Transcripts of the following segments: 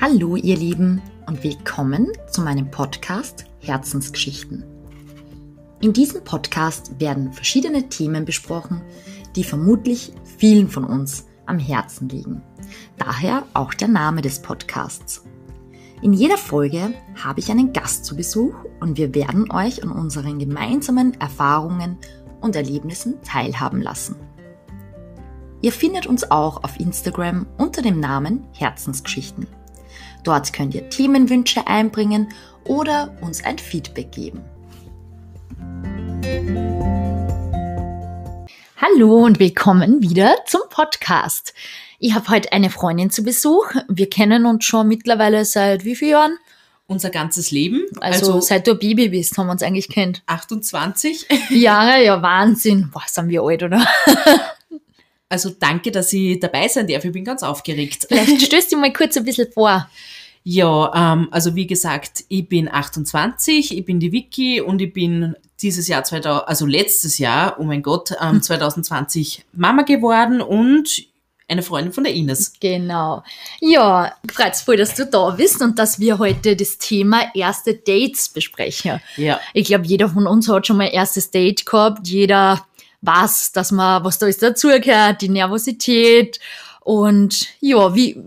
Hallo ihr Lieben und willkommen zu meinem Podcast Herzensgeschichten. In diesem Podcast werden verschiedene Themen besprochen, die vermutlich vielen von uns am Herzen liegen. Daher auch der Name des Podcasts. In jeder Folge habe ich einen Gast zu Besuch und wir werden euch an unseren gemeinsamen Erfahrungen und Erlebnissen teilhaben lassen. Ihr findet uns auch auf Instagram unter dem Namen Herzensgeschichten. Dort könnt ihr Themenwünsche einbringen oder uns ein Feedback geben. Hallo und willkommen wieder zum Podcast. Ich habe heute eine Freundin zu Besuch. Wir kennen uns schon mittlerweile seit wie vielen Jahren? Unser ganzes Leben. Also, also seit du Baby bist, haben wir uns eigentlich kennt. 28 Jahre, ja Wahnsinn. Boah, sind wir alt, oder? Also danke, dass ich dabei sein darf. Ich bin ganz aufgeregt. Vielleicht stößt du mal kurz ein bisschen vor. Ja, ähm, also wie gesagt, ich bin 28, ich bin die Vicky und ich bin dieses Jahr, 2000, also letztes Jahr, oh mein Gott, ähm, 2020 Mama geworden und eine Freundin von der Ines. Genau. Ja, freut's voll, dass du da bist und dass wir heute das Thema erste Dates besprechen. Ja. Ich glaube, jeder von uns hat schon mal ein erstes Date gehabt. Jeder weiß, dass man, was da ist dazugehört, die Nervosität. Und ja, wie,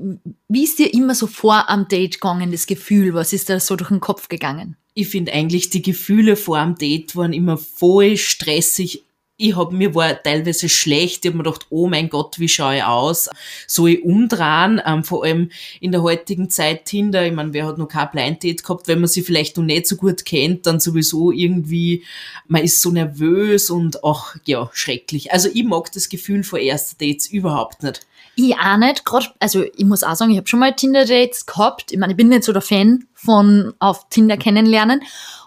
wie ist dir immer so vor am Date gegangen, das Gefühl? Was ist da so durch den Kopf gegangen? Ich finde eigentlich, die Gefühle vor am Date waren immer voll stressig, ich hab, mir war teilweise schlecht. Ich hab mir gedacht, oh mein Gott, wie schaue ich aus? Soll ich umdrehen? Ähm, vor allem in der heutigen Zeit Tinder, ich meine, wer hat noch kein Blind Date gehabt, wenn man sie vielleicht noch nicht so gut kennt, dann sowieso irgendwie, man ist so nervös und ach, ja, schrecklich. Also ich mag das Gefühl vor ersten Dates überhaupt nicht. Ich auch nicht, gerade, also ich muss auch sagen, ich habe schon mal Tinder-Dates gehabt. Ich meine, ich bin nicht so der Fan von auf Tinder kennenlernen,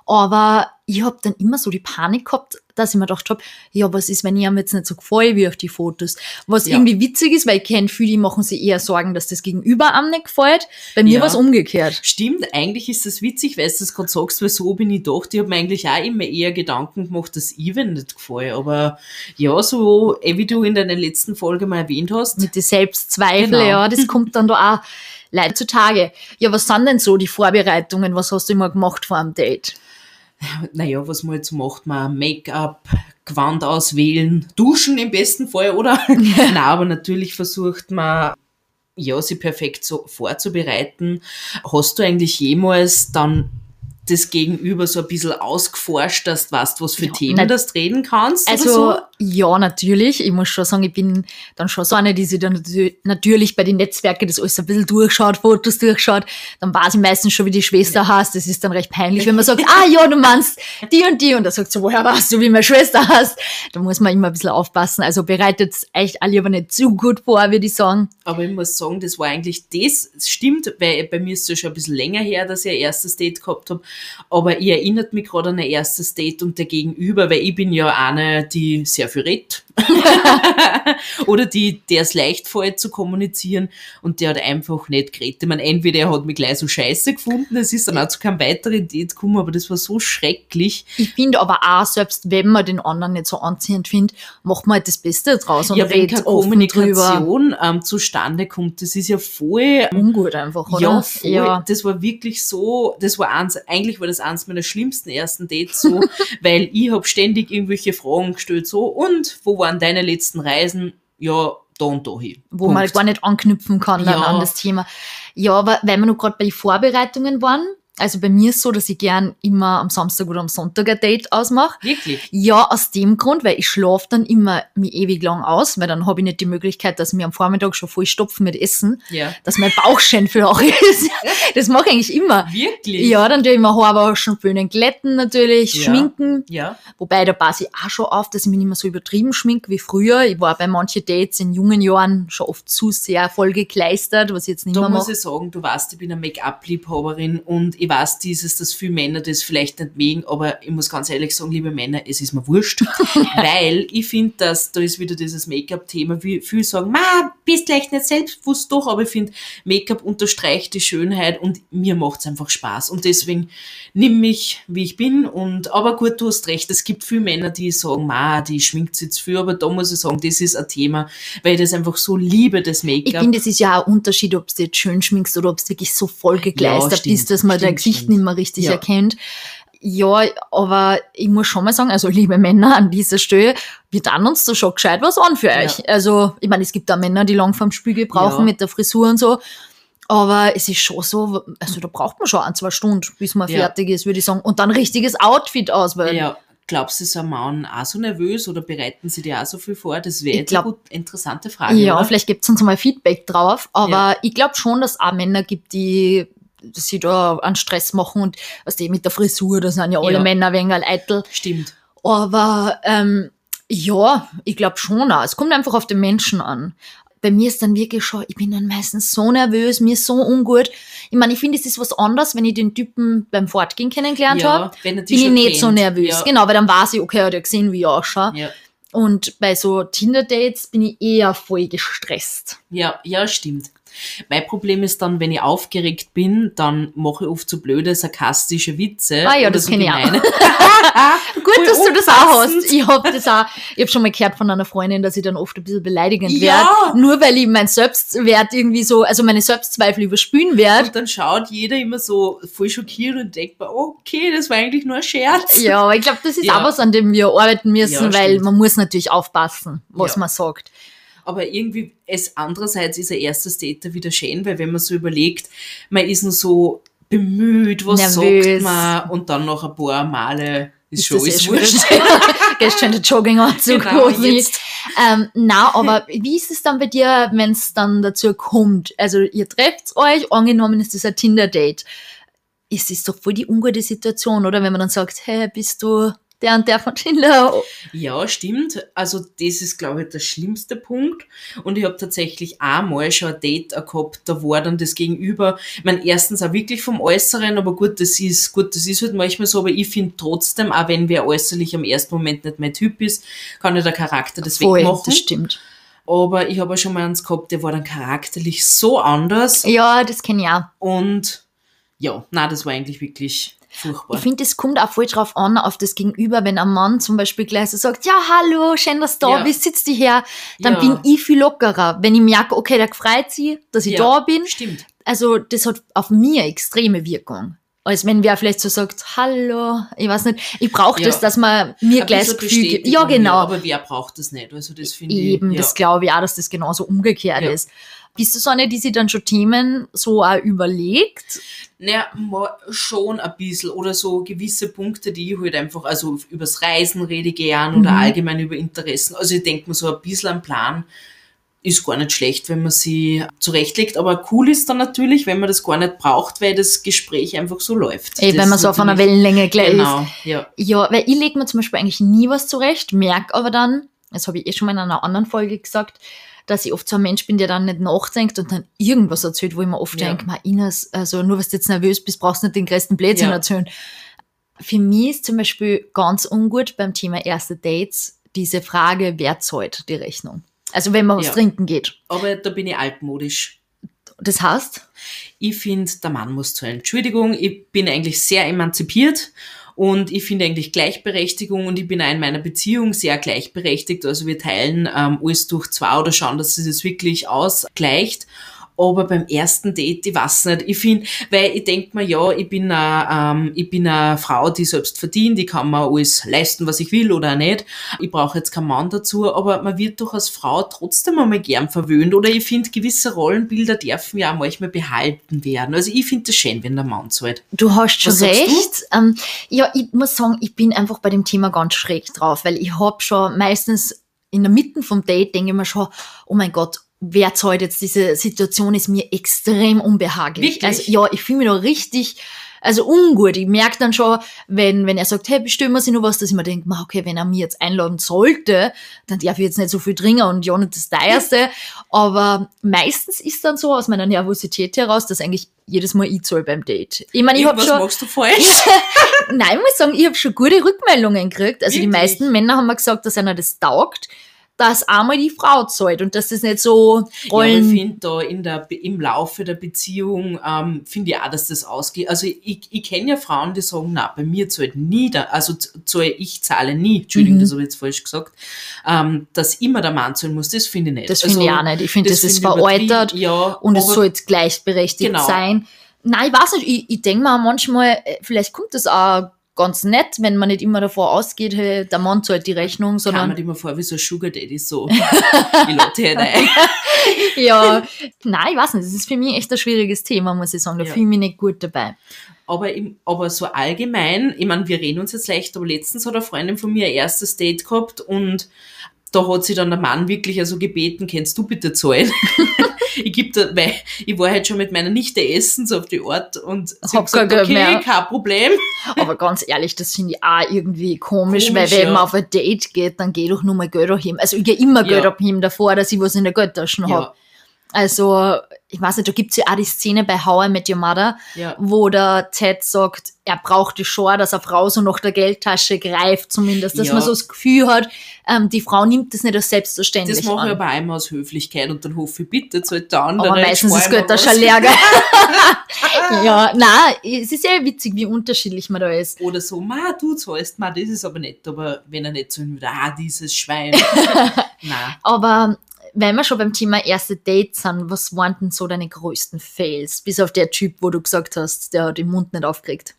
aber ich hab dann immer so die Panik gehabt, dass ich mir gedacht hab, ja, was ist, wenn ich ihm jetzt nicht so gefällt wie auf die Fotos? Was ja. irgendwie witzig ist, weil ich kenne viele, die machen sich eher Sorgen, dass das Gegenüber am nicht gefällt. Bei mir ja. war es umgekehrt. Stimmt, eigentlich ist das witzig, weil du das gerade sagst, weil so bin ich doch. Ich habe mir eigentlich auch immer eher Gedanken gemacht, dass ich wenn nicht gefällt. Aber ja, so eh wie du in deiner letzten Folge mal erwähnt hast. Mit den Selbstzweifeln, genau. ja, das kommt dann da auch leider zutage. Ja, was sind denn so die Vorbereitungen? Was hast du immer gemacht vor einem Date? Naja, was man jetzt macht, man Make-up, Gewand auswählen, duschen im besten Fall, oder? Na, aber natürlich versucht man, ja, sie perfekt so vorzubereiten. Hast du eigentlich jemals dann das Gegenüber so ein bisschen ausgeforscht hast, weißt, was für ja, Themen das reden kannst? Also, so? Ja, natürlich. Ich muss schon sagen, ich bin dann schon so eine, die sich dann natürlich bei den Netzwerken das alles ein bisschen durchschaut, Fotos durchschaut. Dann weiß ich meistens schon, wie die Schwester ja. heißt. Das ist dann recht peinlich, wenn man sagt, ah ja, du meinst die und die. Und da sagt sie, woher weißt du, wie meine Schwester heißt? Da muss man immer ein bisschen aufpassen. Also bereitet echt alle aber nicht zu gut vor, würde ich sagen. Aber ich muss sagen, das war eigentlich das, das stimmt, weil bei mir ist es ja schon ein bisschen länger her, dass ich ein erstes Date gehabt habe. Aber ich erinnert mich gerade an ein erstes Date und der Gegenüber, weil ich bin ja eine, die sehr viel redet. Oder die, der es leicht fällt zu kommunizieren und der hat einfach nicht geredet. Ich meine, entweder er hat mich gleich so scheiße gefunden, es ist dann auch zu keinem weiteren Date gekommen, aber das war so schrecklich. Ich finde aber auch, selbst wenn man den anderen nicht so anziehend findet, macht man halt das Beste draus und ja, wenn keine Kommunikation ähm, zustande kommt, das ist ja voll ungut einfach, oder? Ja, voll. Ja. Das war wirklich so, das war eins, eigentlich war das eins meiner schlimmsten ersten Dates so, weil ich habe ständig irgendwelche Fragen gestellt, so, und wo waren deine letzten Reisen? Ja, da und da hin. Wo Punkt. man gar nicht anknüpfen kann ja. an das Thema. Ja, aber weil wir noch gerade bei den Vorbereitungen waren, also bei mir ist so, dass ich gern immer am Samstag oder am Sonntag ein Date ausmache. Wirklich? Ja, aus dem Grund, weil ich schlafe dann immer mich ewig lang aus, weil dann habe ich nicht die Möglichkeit, dass mir am Vormittag schon voll stopfen mit Essen, ja. dass mein Bauch schön für auch ist. Das mache ich eigentlich immer. Wirklich? Ja, dann tue ich immer Haare waschen, föhnen, glätten natürlich, ja. schminken. Ja. Wobei da passe ich auch schon auf, dass ich mich nicht mehr so übertrieben schminke wie früher. Ich war bei manchen Dates in jungen Jahren schon oft zu sehr voll gekleistert, was ich jetzt nicht da mehr mache. Da muss ich sagen, du weißt, ich bin eine Make-up-Liebhaberin und ich weiß dieses, dass viele Männer das vielleicht nicht mögen, aber ich muss ganz ehrlich sagen, liebe Männer, es ist mir wurscht, weil ich finde, dass da ist wieder dieses Make-up-Thema, wie viele sagen, ma, bist vielleicht nicht selbstbewusst doch, aber ich finde, Make-up unterstreicht die Schönheit und mir macht's einfach Spaß. Und deswegen nimm mich, wie ich bin. Und aber gut, du hast recht, es gibt viele Männer, die sagen, ma, die schminkt sich jetzt für, aber da muss ich sagen, das ist ein Thema, weil ich das einfach so liebe, das Make-up. Ich finde, das ist ja auch ein Unterschied, ob du jetzt schön schminkst oder ob es wirklich so voll gegleistert stimmt, ist, dass man dein stimmt, Gesicht stimmt. nicht mehr richtig Ja. erkennt. Ja, aber ich muss schon mal sagen, also liebe Männer an dieser Stelle, wir tun uns da schon gescheit was an für Ja. euch. Also, ich meine, es gibt da Männer, die lang vorm Spiegel brauchen Ja. mit der Frisur und so. Aber es ist schon so, also da braucht man schon ein, zwei Stunden, bis man Ja. fertig ist, würde ich sagen. Und dann richtiges Outfit auswählen. Ja, glaubst du, ein Mann auch so nervös oder bereiten sie dir auch so viel vor? Das wäre eine interessante Frage. Ja, oder? vielleicht gibt's uns mal Feedback drauf, aber ich glaube schon, dass es auch Männer gibt, die sich da an Stress machen und was die mit der Frisur, da sind ja alle Ja. Männer wegen eitel. Stimmt. Aber ähm, ja, ich glaube schon auch. Es kommt einfach auf den Menschen an. Bei mir ist dann wirklich schon, ich bin dann meistens so nervös, mir so ungut. Ich meine, ich finde, es ist was anderes, wenn ich den Typen beim Fortgehen kennengelernt Ja, habe. er Bin ich nicht so kennt. nervös. Ja. Genau, weil dann weiß ich, okay, er hat ja gesehen, wie ich ausschaue. Ja. Und bei so Tinder-Dates bin ich eher voll gestresst. Ja, ja, stimmt. Mein Problem ist dann, wenn ich aufgeregt bin, dann mache ich oft so blöde, sarkastische Witze. Ah ja, das so kenn ich auch. Gut, Voll dass du das auch hast. Ich hab das auch, ich habe schon mal gehört von einer Freundin, dass ich dann oft ein bisschen beleidigend Ja. werde, nur weil ich mein Selbstwert irgendwie so, also meine Selbstzweifel überspülen werde. Und dann schaut jeder immer so voll schockiert und denkt okay, das war eigentlich nur ein Scherz. Ja, aber ich glaube, das ist Ja. auch was, an dem wir arbeiten müssen, Ja, weil stimmt. man muss natürlich aufpassen, was Ja. man sagt. Aber irgendwie, es andererseits ist ein erstes Date wieder schön, weil wenn man so überlegt, man ist nur so bemüht, was Nervös. sagt man und dann noch ein paar Male ist, Ist schon das eh ist wurscht. Gehst schon in den Jogginganzug Genau, jetzt. Ähm, na, aber wie ist es dann bei dir, wenn es dann dazu kommt? Also ihr trefft euch, angenommen ist das ein Tinder-Date. Ist es doch voll die ungute Situation, oder? Wenn man dann sagt, hey, bist du der und der von Tinder? Ja, stimmt. Also das ist, glaube ich, der schlimmste Punkt. Und ich habe tatsächlich einmal schon ein Date gehabt, da war dann das Gegenüber, ich meine, erstens auch wirklich vom Äußeren, aber gut, das ist, gut, das ist halt manchmal so, aber ich finde trotzdem, auch wenn wer äußerlich am ersten Moment nicht mein Typ ist, kann ja der Charakter das Voll, wegmachen. das stimmt. Aber ich habe auch schon mal eins gehabt, der war dann charakterlich so anders. Ja, das kenne ich auch. Und ja, na, das war eigentlich wirklich furchtbar. Ich finde, es kommt auch voll drauf an, auf das Gegenüber, wenn ein Mann zum Beispiel gleich so sagt, ja, hallo, schön, dass du da Ja. bist, sitz dich her, dann Ja. bin ich viel lockerer. Wenn ich merke, okay, der freut sich, dass ich Ja, da bin, Stimmt. also das hat auf mir extreme Wirkung. Als wenn wer vielleicht so sagt, hallo, ich weiß nicht, ich brauche das, dass man mir Ein gleich Gefühl Ja, genau. aber wer braucht das nicht? Also das finde ich. Eben, das glaube ich auch, dass das genauso umgekehrt ist. Bist du so eine, die sich dann schon Themen so auch überlegt? Naja, schon ein bisschen. Oder so gewisse Punkte, die ich halt einfach, also übers Reisen rede gern oder Mhm. allgemein über Interessen. Also ich denke mir so ein bisschen am Plan ist gar nicht schlecht, wenn man sie zurechtlegt. Aber cool ist dann natürlich, wenn man das gar nicht braucht, weil das Gespräch einfach so läuft. Ey, wenn man ist so auf einer Wellenlänge gleich ist. Genau, ja. Ja, weil ich lege mir zum Beispiel eigentlich nie was zurecht, merke aber dann, das habe ich eh schon mal in einer anderen Folge gesagt, dass ich oft so ein Mensch bin, der dann nicht nachdenkt und dann irgendwas erzählt, wo ich mir oft Ja. denke, ma Ines, also nur weil du jetzt nervös bist, brauchst du nicht den größten Blödsinn Ja. erzählen. Für mich ist zum Beispiel ganz ungut beim Thema erste Dates diese Frage, wer zahlt die Rechnung? Also wenn man was Ja. trinken geht. Aber da bin ich altmodisch. Das heißt, Ich finde, der Mann muss zahlen. Entschuldigung, ich bin eigentlich sehr emanzipiert und ich finde eigentlich Gleichberechtigung und ich bin auch in meiner Beziehung sehr gleichberechtigt. Also wir teilen ähm, alles durch zwei oder schauen, dass es das wirklich ausgleicht. Aber beim ersten Date, ich weiß nicht, ich finde, weil ich denk mir, ja, ich bin eine, ähm, ich bin eine Frau, die selbst verdient, die kann mir alles leisten, was ich will oder nicht. Ich brauche jetzt keinen Mann dazu, aber man wird doch als Frau trotzdem einmal gern verwöhnt. Oder ich finde, gewisse Rollenbilder dürfen ja auch manchmal behalten werden. Also ich finde das schön, wenn der Mann zahlt. Du hast schon Was recht. Ähm, ja, ich muss sagen, ich bin einfach bei dem Thema ganz schräg drauf, weil ich hab schon meistens in der Mitte vom Date denke ich mir schon, oh mein Gott, wer zahlt jetzt diese Situation ist mir extrem unbehaglich. Wirklich? Also ja, ich fühle mich da richtig also ungut. Ich merke dann schon, wenn, wenn er sagt, hey, bestellen wir sich noch was, dass ich mir denke, okay, wenn er mich jetzt einladen sollte, dann darf ich jetzt nicht so viel trinken und ja nicht das teuerste. Aber meistens ist dann so aus meiner Nervosität heraus, dass eigentlich jedes Mal ich zahle beim Date. Ich meine, ich habe Was schon, machst du falsch? Nein, ich muss sagen, ich habe schon gute Rückmeldungen gekriegt. Also die Wirklich? meisten Männer haben mir gesagt, dass einer das taugt. Dass einmal die Frau zahlt und dass das nicht so Rollen... Ja, ich finde da in der, im Laufe der Beziehung, ähm, finde ich auch, dass das ausgeht. Also ich, ich kenne ja Frauen, die sagen, na, bei mir zahlt nie, da, also zahle ich zahle nie, Entschuldigung, mhm. das habe ich jetzt falsch gesagt, ähm, dass immer der Mann zahlen muss, das finde ich nicht. Das finde also, ich auch nicht. Ich finde, das, das ist veraltet ja, und es sollte gleichberechtigt genau. sein. Nein, ich weiß nicht, ich, ich denke mal manchmal, äh, vielleicht kommt das auch ganz nett, wenn man nicht immer davor ausgeht, hey, der Mann zahlt die Rechnung, sondern... Kann man immer vor wie so ein Sugar Daddy, so, die Leute rein. ja, nein, ich weiß nicht, das ist für mich echt ein schwieriges Thema, muss ich sagen, da ja. fühle ich mich nicht gut dabei. Aber, im, aber so allgemein, ich meine, wir reden uns jetzt leicht, aber letztens hat eine Freundin von mir ein erstes Date gehabt und da hat sie dann der Mann wirklich also gebeten, kennst du bitte zahlen? ich gebe da, weil ich war halt schon mit meiner Nichte essen, so auf die Ort und sie hat gesagt, okay, mehr. kein Problem. Aber ganz ehrlich, das finde ich auch irgendwie komisch, komisch weil wenn ja. man auf ein Date geht, dann geh doch nur mal Geld abheben. Also ich gehe immer Geld ja. abheben davor, dass ich was in der Geldtasche ja. habe. Also, ich weiß nicht, da gibt's ja auch die Szene bei How I Met Your Mother, ja. wo der Ted sagt, er braucht die schon, dass eine Frau so nach der Geldtasche greift, zumindest, dass ja. man so das Gefühl hat, ähm, die Frau nimmt das nicht als selbstverständlich Das mache ich aber einmal aus Höflichkeit und dann hoffe ich, bitte zahlt der andere. Aber meistens ist Göttasche leer. ja, nein, es ist ja witzig, wie unterschiedlich man da ist. Oder so, ma, du zahlst, ma, das ist aber nicht, aber wenn er nicht so ah, dieses Schwein. nein. Aber wenn wir schon beim Thema erste Dates sind, was waren denn so deine größten Fails? Bis auf der Typ, wo du gesagt hast, der hat den Mund nicht aufgeregt.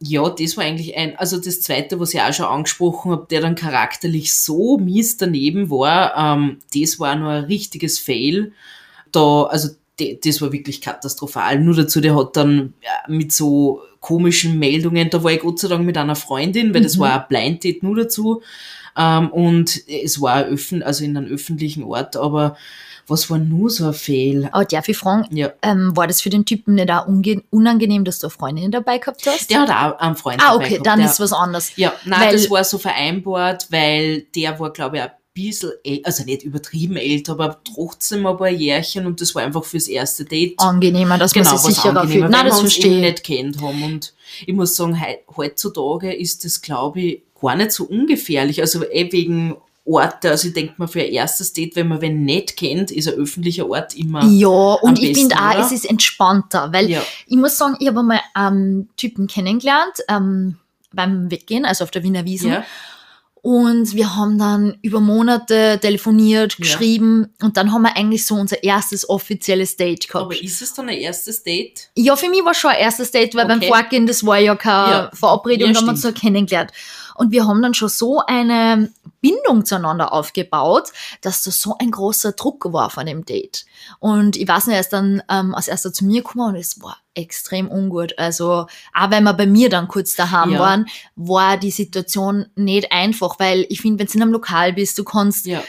Ja, das war eigentlich ein, also das zweite, was ich auch schon angesprochen habe, der dann charakterlich so mies daneben war, ähm, das war nur ein richtiges Fail. Da, also das war wirklich katastrophal. Nur dazu, der hat dann mit so komischen Meldungen, da war ich Gott sei Dank mit einer Freundin, weil mhm. das war ein Blind Date nur dazu. Ähm, und es war öffn also in einem öffentlichen Ort, aber was war nur so ein Fehl? Aber darf ich fragen, ja. ähm, war das für den Typen nicht auch unangenehm, dass du eine Freundin dabei gehabt hast? Der hat auch einen Freund ah, dabei okay, gehabt. dann der, ist was anderes. Ja, nein, weil, das war so vereinbart, weil der war, glaube ich, bisschen, also nicht übertrieben älter, aber trotzdem ein paar Jährchen und das war einfach fürs erste Date. Angenehmer, dass genau, man sich sicherer fühlt. Nein, das verstehe ich. nicht kennt haben und ich muss sagen, heutzutage ist das, glaube ich, gar nicht so ungefährlich. Also eh wegen Orte. Also ich denke mal, für ein erstes Date, wenn man wen nicht kennt, ist ein öffentlicher Ort immer. Ja, und ich finde auch, es ist entspannter, weil ja. ich muss sagen, ich habe mal einen Typen kennengelernt ähm, beim Weggehen, also auf der Wiener Wiesn. Ja. Und wir haben dann über Monate telefoniert, geschrieben ja. und dann haben wir eigentlich so unser erstes offizielles Date gehabt. Aber ist es dann ein erstes Date? Ja, für mich war schon ein erstes Date, weil okay. beim Vorgehen, das war ja keine ja. Verabredung, ja, da haben wir uns so kennengelernt. Und wir haben dann schon so eine Bindung zueinander aufgebaut, dass da so ein großer Druck war von dem Date. Und ich weiß nicht, er ist dann ähm, als erster zu mir gekommen und es war extrem ungut. Also, auch wenn wir bei mir dann kurz daheim ja. waren, war die Situation nicht einfach, weil ich finde, wenn du in einem Lokal bist, du kannst ja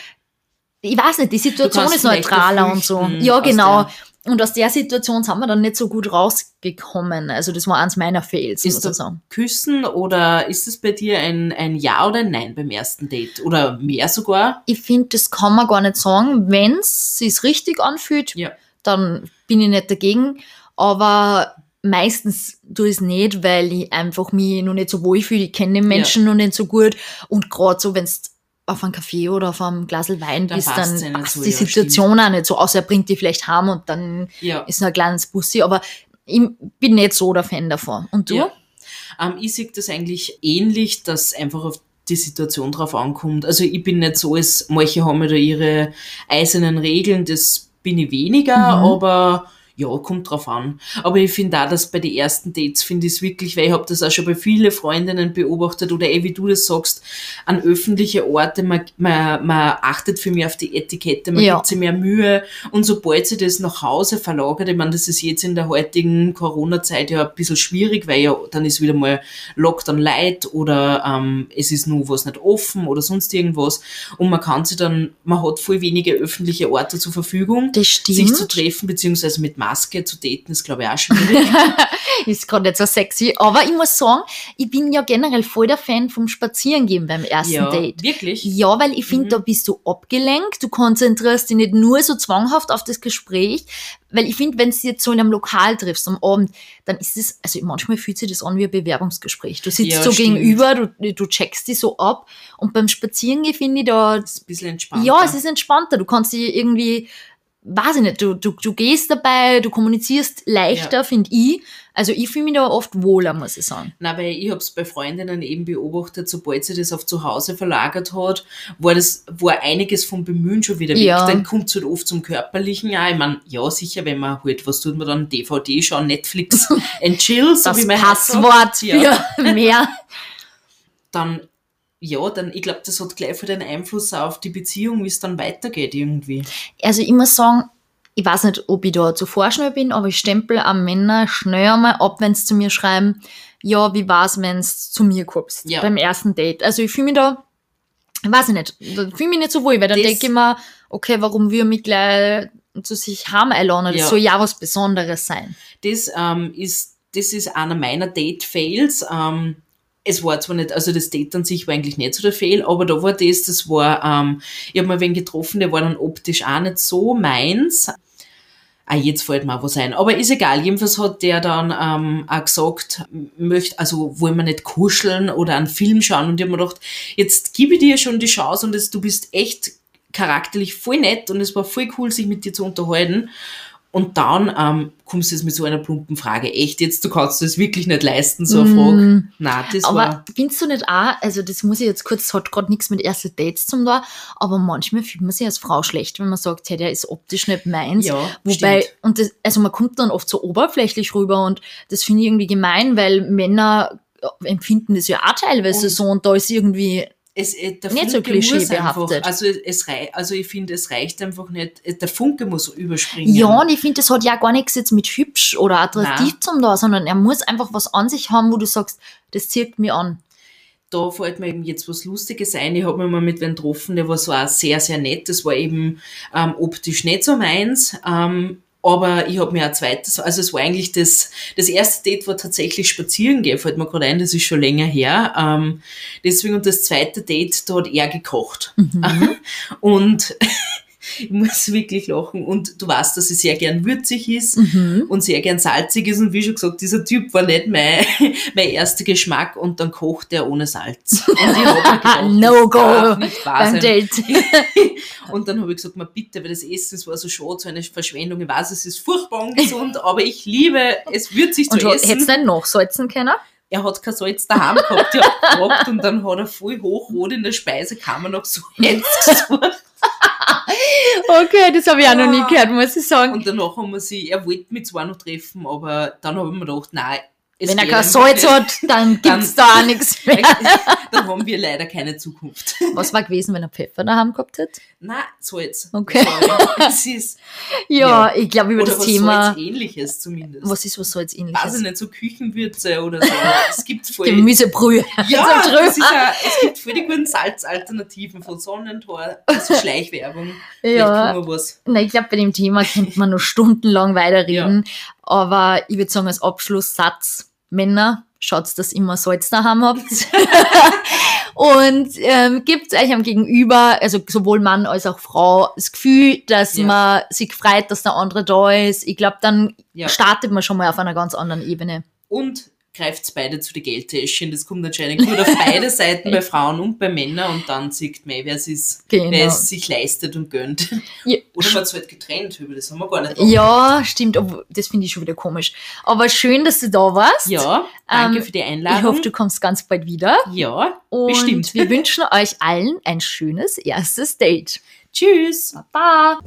ich weiß nicht, die Situation ist neutraler und so. Ja, genau. Und aus der Situation sind wir dann nicht so gut rausgekommen. Also das war eins meiner Fails. Ist das Küssen oder ist es bei dir ein, ein Ja oder ein Nein beim ersten Date? Oder mehr sogar? Ich finde, das kann man gar nicht sagen. Wenn es sich richtig anfühlt, ja. dann bin ich nicht dagegen. Aber meistens tue ich es nicht, weil ich einfach mich noch nicht so wohl fühle. Ich kenne den Menschen ja. noch nicht so gut. Und gerade so, wenn es auf einem Kaffee oder auf einem Glas Wein dann bist, dann passt so, die ja, Situation stimmt. auch nicht so, außer er bringt die vielleicht heim und dann ja. ist nur ein kleines Bussi, aber ich bin nicht so der Fan davon. Und du? Ja. Ähm, ich sehe das eigentlich ähnlich, dass einfach auf die Situation drauf ankommt. Also ich bin nicht so, als manche haben ja da ihre eisernen Regeln, das bin ich weniger, mhm. aber ja, kommt drauf an. Aber ich finde auch, dass bei den ersten Dates finde ich es wirklich, weil ich habe das auch schon bei vielen Freundinnen beobachtet oder eh, wie du das sagst, an öffentliche Orte, man, man, man achtet für mich auf die Etikette, man ja. gibt sich mehr Mühe und sobald sie das nach Hause verlagert, ich meine, das ist jetzt in der heutigen Corona-Zeit ja ein bisschen schwierig, weil ja dann ist wieder mal Lockdown light oder ähm, es ist nur was nicht offen oder sonst irgendwas und man kann sich dann, man hat voll wenige öffentliche Orte zur Verfügung, sich zu treffen, beziehungsweise mit Maske zu daten ist, glaube ich, auch schwierig. ist gerade nicht so sexy. Aber ich muss sagen, ich bin ja generell voll der Fan vom Spazierengehen beim ersten ja, Date. wirklich? Ja, weil ich finde, Mhm. da bist du abgelenkt, du konzentrierst dich nicht nur so zwanghaft auf das Gespräch, weil ich finde, wenn du jetzt so in einem Lokal triffst am Abend, dann ist es, also manchmal fühlt sich das an wie ein Bewerbungsgespräch. Du sitzt Ja, so stimmt. gegenüber, du, du checkst dich so ab und beim Spazierengehen finde ich da, Das ist ein bisschen entspannter. ja, es ist entspannter, du kannst dich irgendwie, weiß ich nicht, du, du, du gehst dabei, du kommunizierst leichter, finde ich. Also ich fühle mich da oft wohler, muss ich sagen. Na, weil ich habe es bei Freundinnen eben beobachtet, sobald sie das auf zu Hause verlagert hat, war das, war einiges vom Bemühen schon wieder weg. Ja. Dann kommt es halt oft zum Körperlichen auch. Ich meine, ja, sicher, wenn man halt, was tut man dann? DVD schauen, Netflix and chill, so Das wie mein. Passwort Ja. für mehr. Dann, ja, dann, ich glaube, das hat gleich für den Einfluss auch auf die Beziehung, wie es dann weitergeht irgendwie. Also ich muss sagen, ich weiß nicht, ob ich da zu vorschnell bin, aber ich stempel am Männer schnell einmal ab, wenn sie zu mir schreiben, ja, wie war's, wenn's zu mir kommst, Ja. beim ersten Date. Also ich fühle mich da, weiß ich nicht, fühle mich nicht so wohl, weil dann denke ich mir, okay, warum wir mich gleich zu sich haben einladen? Das Ja. soll ja was Besonderes sein. Das ähm, ist, das ist einer meiner Date-Fails. Ähm, es war zwar nicht, also das Date an sich war eigentlich nicht so der Fail, aber da war das, das war, ähm, ich habe mal wen getroffen, der war dann optisch auch nicht so meins. Ah, jetzt fällt mir auch was ein. Aber ist egal. Jedenfalls hat der dann ähm, auch gesagt, möchte, also wollen wir nicht kuscheln oder einen Film schauen. Und ich habe mir gedacht, jetzt gebe ich dir schon die Chance und das, du bist echt charakterlich voll nett und es war voll cool, sich mit dir zu unterhalten. Und dann ähm, kommst du jetzt mit so einer plumpen Frage. Echt jetzt, du kannst das wirklich nicht leisten, so eine Frage. Mm. Nein, das Aber war... findest du nicht auch, also das muss ich jetzt kurz, das hat gerade nichts mit ersten Dates zum da, aber manchmal fühlt man sich als Frau schlecht, wenn man sagt, hey, der ist optisch nicht meins. Ja, Wobei, stimmt. und das, also man kommt dann oft so oberflächlich rüber und das finde ich irgendwie gemein, weil Männer empfinden das ja auch teilweise Und- so und da ist irgendwie, Es, äh, der Nicht so Funke muss klischeebehaftet. einfach, also, es also ich finde, es reicht einfach nicht, äh, der Funke muss überspringen. ja, und ich finde, das hat ja gar nichts jetzt mit hübsch oder attraktiv Nein. zum da, sondern er muss einfach was an sich haben, wo du sagst, das zieht mich an. da fällt mir eben jetzt was Lustiges ein. Ich habe mich mal mit wem getroffen, der war so auch sehr, sehr nett. Das war eben ähm, optisch nicht so meins. Ähm, aber ich habe mir ein zweites, also es war eigentlich das, das erste Date war tatsächlich spazieren gehen, fällt mir gerade ein, das ist schon länger her. Ähm, deswegen und das zweite Date, da hat er gekocht. Und ich muss wirklich lachen. Und du weißt, dass sie sehr gern würzig ist Mhm. und sehr gern salzig ist. Und wie schon gesagt, dieser Typ war nicht mein, mein erster Geschmack und dann kocht er ohne Salz. Und ich hab gedacht, No go beim. Date. Und dann habe ich gesagt, mal bitte, weil das Essen, war so schade, so eine Verschwendung. Ich weiß, es ist furchtbar ungesund, aber ich liebe es, würzig zu Und hättest essen. du nicht nachsalzen können? Er hat kein Salz daheim gehabt, ich hab gefragt und dann hat er voll hochrot in der Speisekammer noch Salz gesucht. Okay, das habe ich auch noch nie gehört, muss ich sagen. Und danach haben wir sie, er wollte mich zwar noch treffen, aber dann habe ich mir gedacht, nein, es Wenn er kein Salz hat, dann Dann- gibt's da auch nichts mehr. dann haben wir leider keine Zukunft. Was war gewesen, wenn er Pfeffer daheim gehabt hätte? Nein, Salz. Okay. Es ist, Ja, Ja. ich glaube über oder das was Thema. Salz ähnliches zumindest. Was ist was Salz ähnliches? nicht, so Küchenwürze oder so. Es gibt voll, Gemüsebrühe. ja, das ist ja, es gibt voll die guten Salzalternativen von Sonnentor. Das ist Schleichwerbung. Vielleicht Ja. wir was. Na, ich glaube, bei dem Thema könnte man noch stundenlang weiterreden. Aber ich würde sagen, als Abschlusssatz, Männer, schaut, dass ihr immer Salz daheim habt. Und ähm, gibt euch am Gegenüber, also sowohl Mann als auch Frau, das Gefühl, dass Ja. man sich freut, dass der andere da ist. Ich glaube, dann Ja. startet man schon mal auf einer ganz anderen Ebene. Und greift beide zu die Geldtäschchen. Das kommt anscheinend gut auf beide Seiten, bei Frauen und bei Männern. Und dann sieht man, wer es ist, Genau. wer es sich leistet und gönnt. Ja, Oder wird getrennt, über das haben wir gar nicht gedacht. ja stimmt, das finde ich schon wieder komisch. Aber schön, dass du da warst. Ja, danke Ähm, für die Ich Einladung. hoffe, du kommst ganz bald wieder. ja, Und bestimmt. wir wünschen euch allen ein schönes erstes Date. Tschüss. Baba!